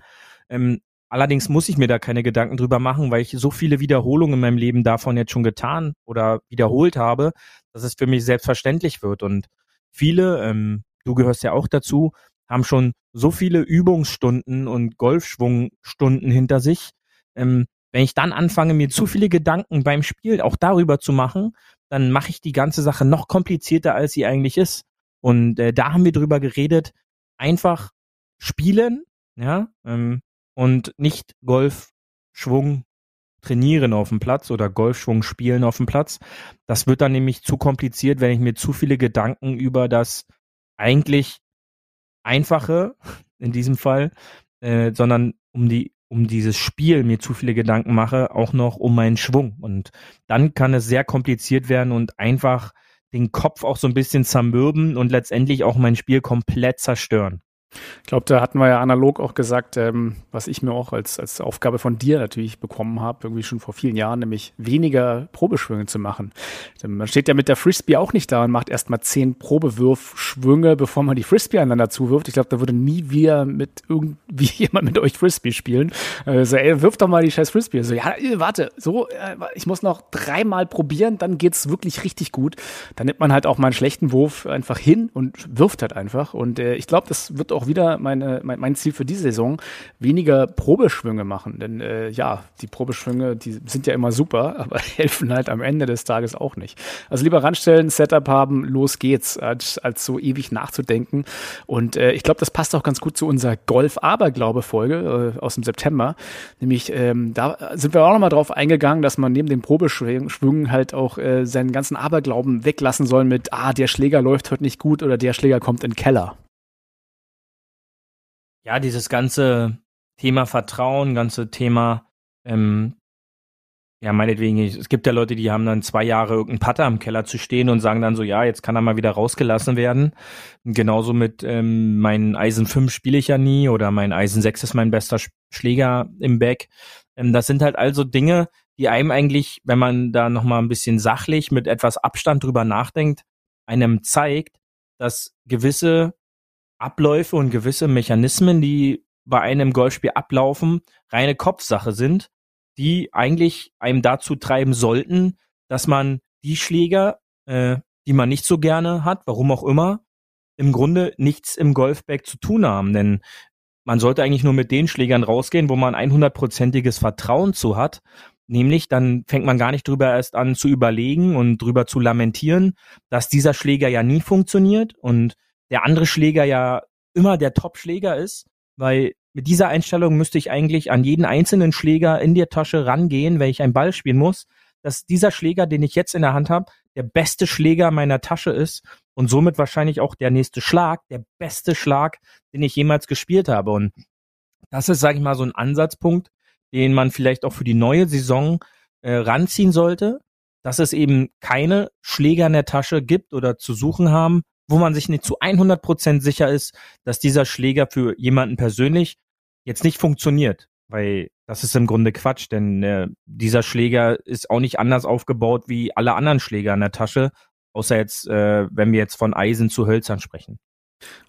Ähm, allerdings muss ich mir da keine Gedanken drüber machen, weil ich so viele Wiederholungen in meinem Leben davon jetzt schon getan oder wiederholt habe, dass es für mich selbstverständlich wird. Und viele, ähm, du gehörst ja auch dazu, haben schon so viele Übungsstunden und Golfschwungstunden hinter sich, ähm, wenn ich dann anfange, mir zu viele Gedanken beim Spiel auch darüber zu machen, dann mache ich die ganze Sache noch komplizierter, als sie eigentlich ist. Und äh, da haben wir drüber geredet, einfach spielen, ja, ähm, und nicht Golfschwung trainieren auf dem Platz oder Golfschwung spielen auf dem Platz. Das wird dann nämlich zu kompliziert, wenn ich mir zu viele Gedanken über das eigentlich einfache in diesem Fall, äh, sondern um die um dieses Spiel mir zu viele Gedanken mache, auch noch um meinen Schwung. Und dann kann es sehr kompliziert werden und einfach den Kopf auch so ein bisschen zermürben und letztendlich auch mein Spiel komplett zerstören. Ich glaube, da hatten wir ja analog auch gesagt, ähm, was ich mir auch als, als Aufgabe von dir natürlich bekommen habe, irgendwie schon vor vielen Jahren, nämlich weniger Probeschwünge zu machen. Man steht ja mit der Frisbee auch nicht da und macht erstmal zehn Probewürfschwünge, bevor man die Frisbee aneinander zuwirft. Ich glaube, da würde nie wieder mit irgendwie jemand mit euch Frisbee spielen. Also, ey, wirf doch mal die scheiß Frisbee. So, ja, warte, so, äh, ich muss noch dreimal probieren, dann geht's wirklich richtig gut. Dann nimmt man halt auch mal einen schlechten Wurf einfach hin und wirft halt einfach. Und äh, ich glaube, das wird auch auch wieder meine, mein, mein Ziel für diese Saison, weniger Probeschwünge machen. Denn äh, ja, die Probeschwünge, die sind ja immer super, aber helfen halt am Ende des Tages auch nicht. Also lieber ranstellen, Setup haben, los geht's, als, als so ewig nachzudenken. Und äh, ich glaube, das passt auch ganz gut zu unserer Golf-Aberglaube-Folge äh, aus dem September. Nämlich, ähm, da sind wir auch nochmal drauf eingegangen, dass man neben dem Probeschwüngen halt auch äh, seinen ganzen Aberglauben weglassen soll mit, ah, der Schläger läuft heute nicht gut oder der Schläger kommt in den Keller. Ja, dieses ganze Thema Vertrauen, ganze Thema, ähm, ja, meinetwegen, es gibt ja Leute, die haben dann zwei Jahre irgendeinen Putter im Keller zu stehen und sagen dann so, ja, jetzt kann er mal wieder rausgelassen werden. genauso mit ähm, mein Eisen 5 spiele ich ja nie oder mein Eisen 6 ist mein bester Schläger im Back. Ähm, das sind halt also Dinge, die einem eigentlich, wenn man da nochmal ein bisschen sachlich mit etwas Abstand drüber nachdenkt, einem zeigt, dass gewisse Abläufe und gewisse Mechanismen, die bei einem Golfspiel ablaufen, reine Kopfsache sind, die eigentlich einem dazu treiben sollten, dass man die Schläger, äh, die man nicht so gerne hat, warum auch immer, im Grunde nichts im Golfbag zu tun haben. Denn man sollte eigentlich nur mit den Schlägern rausgehen, wo man 100%iges Vertrauen zu hat. Nämlich, dann fängt man gar nicht drüber erst an zu überlegen und drüber zu lamentieren, dass dieser Schläger ja nie funktioniert und der andere Schläger ja immer der Top-Schläger ist, weil mit dieser Einstellung müsste ich eigentlich an jeden einzelnen Schläger in der Tasche rangehen, wenn ich einen Ball spielen muss, dass dieser Schläger, den ich jetzt in der Hand habe, der beste Schläger meiner Tasche ist und somit wahrscheinlich auch der nächste Schlag, der beste Schlag, den ich jemals gespielt habe. Und das ist, sage ich mal, so ein Ansatzpunkt, den man vielleicht auch für die neue Saison äh, ranziehen sollte, dass es eben keine Schläger in der Tasche gibt oder zu suchen haben, wo man sich nicht zu 100 Prozent sicher ist, dass dieser Schläger für jemanden persönlich jetzt nicht funktioniert, weil das ist im Grunde Quatsch, denn äh, dieser Schläger ist auch nicht anders aufgebaut wie alle anderen Schläger in der Tasche, außer jetzt, äh, wenn wir jetzt von Eisen zu Hölzern sprechen.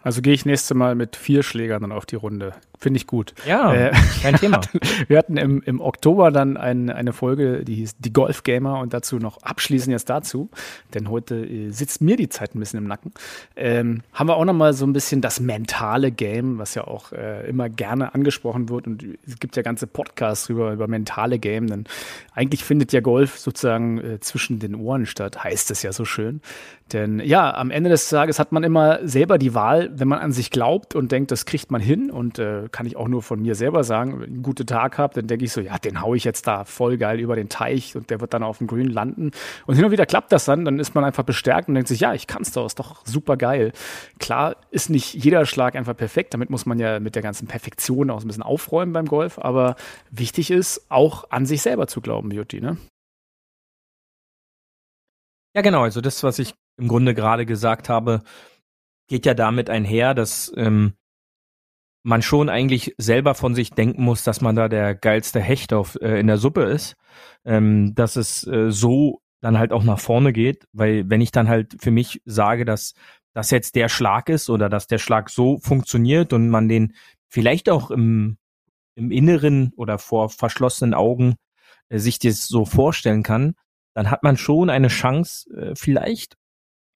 Also gehe ich nächste Mal mit vier Schlägern dann auf die Runde. Finde ich gut. Ja, äh, kein Thema. Wir hatten im, im Oktober dann ein, eine Folge, die hieß Die Golf Gamer und dazu noch abschließend jetzt dazu, denn heute äh, sitzt mir die Zeit ein bisschen im Nacken. Ähm, haben wir auch noch mal so ein bisschen das mentale Game, was ja auch äh, immer gerne angesprochen wird und es gibt ja ganze Podcasts drüber über mentale Game, denn eigentlich findet ja Golf sozusagen äh, zwischen den Ohren statt, heißt es ja so schön. Denn ja, am Ende des Tages hat man immer selber die Wahl, wenn man an sich glaubt und denkt, das kriegt man hin und äh, kann ich auch nur von mir selber sagen, wenn ich einen guten Tag habe, dann denke ich so, ja, den haue ich jetzt da voll geil über den Teich und der wird dann auf dem Grün landen. Und hin und wieder klappt das dann, dann ist man einfach bestärkt und denkt sich, ja, ich kann es doch, ist doch super geil. Klar ist nicht jeder Schlag einfach perfekt, damit muss man ja mit der ganzen Perfektion auch ein bisschen aufräumen beim Golf, aber wichtig ist, auch an sich selber zu glauben, Beauty, ne? Ja, genau. Also das, was ich im Grunde gerade gesagt habe, geht ja damit einher, dass ähm, man schon eigentlich selber von sich denken muss, dass man da der geilste Hecht auf, äh, in der Suppe ist, ähm, dass es äh, so dann halt auch nach vorne geht, weil wenn ich dann halt für mich sage, dass das jetzt der Schlag ist oder dass der Schlag so funktioniert und man den vielleicht auch im, im Inneren oder vor verschlossenen Augen äh, sich das so vorstellen kann, dann hat man schon eine Chance, äh, vielleicht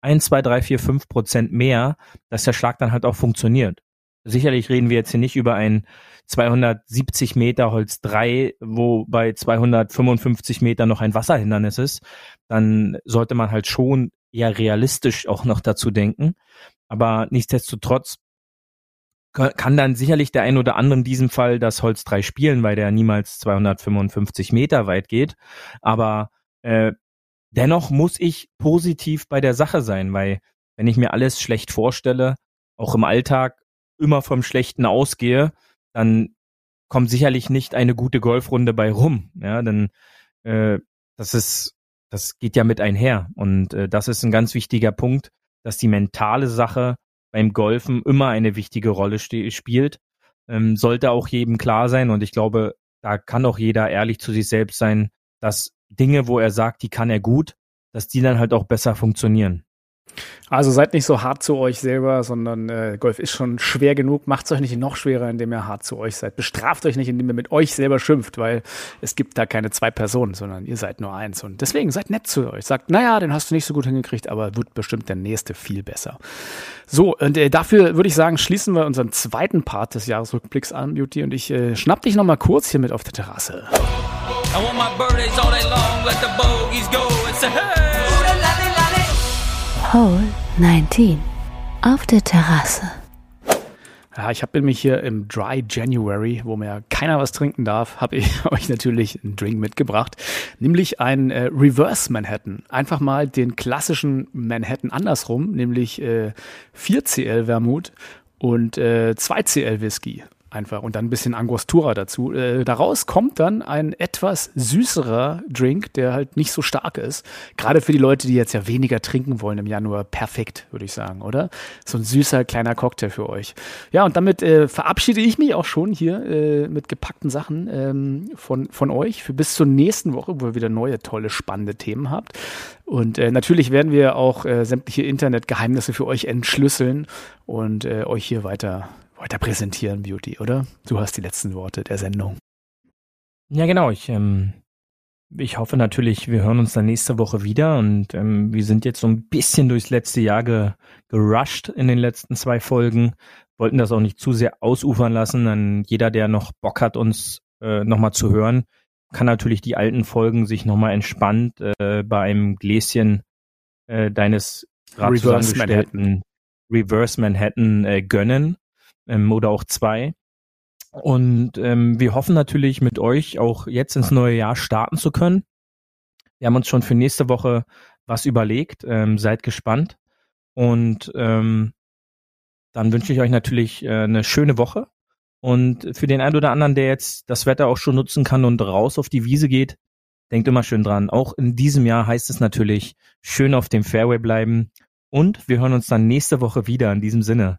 ein, zwei, drei, vier, fünf Prozent mehr, dass der Schlag dann halt auch funktioniert. Sicherlich reden wir jetzt hier nicht über ein 270 Meter Holz 3, wo bei 255 Meter noch ein Wasserhindernis ist. Dann sollte man halt schon eher realistisch auch noch dazu denken. Aber nichtsdestotrotz kann dann sicherlich der ein oder andere in diesem Fall das Holz 3 spielen, weil der niemals 255 Meter weit geht. Aber äh, dennoch muss ich positiv bei der Sache sein, weil wenn ich mir alles schlecht vorstelle, auch im Alltag, immer vom Schlechten ausgehe, dann kommt sicherlich nicht eine gute Golfrunde bei rum. Ja, denn äh, das ist, das geht ja mit einher. Und äh, das ist ein ganz wichtiger Punkt, dass die mentale Sache beim Golfen immer eine wichtige Rolle spielt. Ähm, sollte auch jedem klar sein. Und ich glaube, da kann auch jeder ehrlich zu sich selbst sein, dass Dinge, wo er sagt, die kann er gut, dass die dann halt auch besser funktionieren. Also seid nicht so hart zu euch selber, sondern äh, Golf ist schon schwer genug. Macht es euch nicht noch schwerer, indem ihr hart zu euch seid. Bestraft euch nicht, indem ihr mit euch selber schimpft, weil es gibt da keine zwei Personen, sondern ihr seid nur eins. Und deswegen seid nett zu euch. Sagt, naja, den hast du nicht so gut hingekriegt, aber wird bestimmt der nächste viel besser. So, und äh, dafür würde ich sagen, schließen wir unseren zweiten Part des Jahresrückblicks an, Beauty. Und ich äh, schnapp dich noch mal kurz hier mit auf der Terrasse. I want my birthdays all day long, let the bogeys go. It's a hey! Hole 19 auf der Terrasse. Ja, ich habe nämlich hier im Dry January, wo mir keiner was trinken darf, habe ich euch natürlich einen Drink mitgebracht, nämlich ein äh, Reverse Manhattan. Einfach mal den klassischen Manhattan andersrum, nämlich äh, 4CL Vermut und äh, 2CL Whisky einfach und dann ein bisschen Angostura dazu. Äh, daraus kommt dann ein etwas süßerer Drink, der halt nicht so stark ist. Gerade für die Leute, die jetzt ja weniger trinken wollen im Januar, perfekt, würde ich sagen, oder? So ein süßer kleiner Cocktail für euch. Ja, und damit äh, verabschiede ich mich auch schon hier äh, mit gepackten Sachen ähm, von, von euch für bis zur nächsten Woche, wo ihr wieder neue, tolle, spannende Themen habt. Und äh, natürlich werden wir auch äh, sämtliche Internetgeheimnisse für euch entschlüsseln und äh, euch hier weiter weiter präsentieren, Beauty, oder? Du hast die letzten Worte der Sendung. Ja, genau. Ich, ähm, ich hoffe natürlich, wir hören uns dann nächste Woche wieder und ähm, wir sind jetzt so ein bisschen durchs letzte Jahr ge gerusht in den letzten zwei Folgen. Wollten das auch nicht zu sehr ausufern lassen. Dann jeder, der noch Bock hat, uns äh, nochmal zu hören, kann natürlich die alten Folgen sich nochmal entspannt äh, bei einem Gläschen äh, deines gerade Reverse Manhattan, Reverse Manhattan äh, gönnen ähm, oder auch zwei. Und ähm, wir hoffen natürlich mit euch auch jetzt ins neue Jahr starten zu können. Wir haben uns schon für nächste Woche was überlegt. Ähm, seid gespannt. Und ähm, dann wünsche ich euch natürlich äh, eine schöne Woche. Und für den einen oder anderen, der jetzt das Wetter auch schon nutzen kann und raus auf die Wiese geht, denkt immer schön dran. Auch in diesem Jahr heißt es natürlich, schön auf dem Fairway bleiben. Und wir hören uns dann nächste Woche wieder. In diesem Sinne.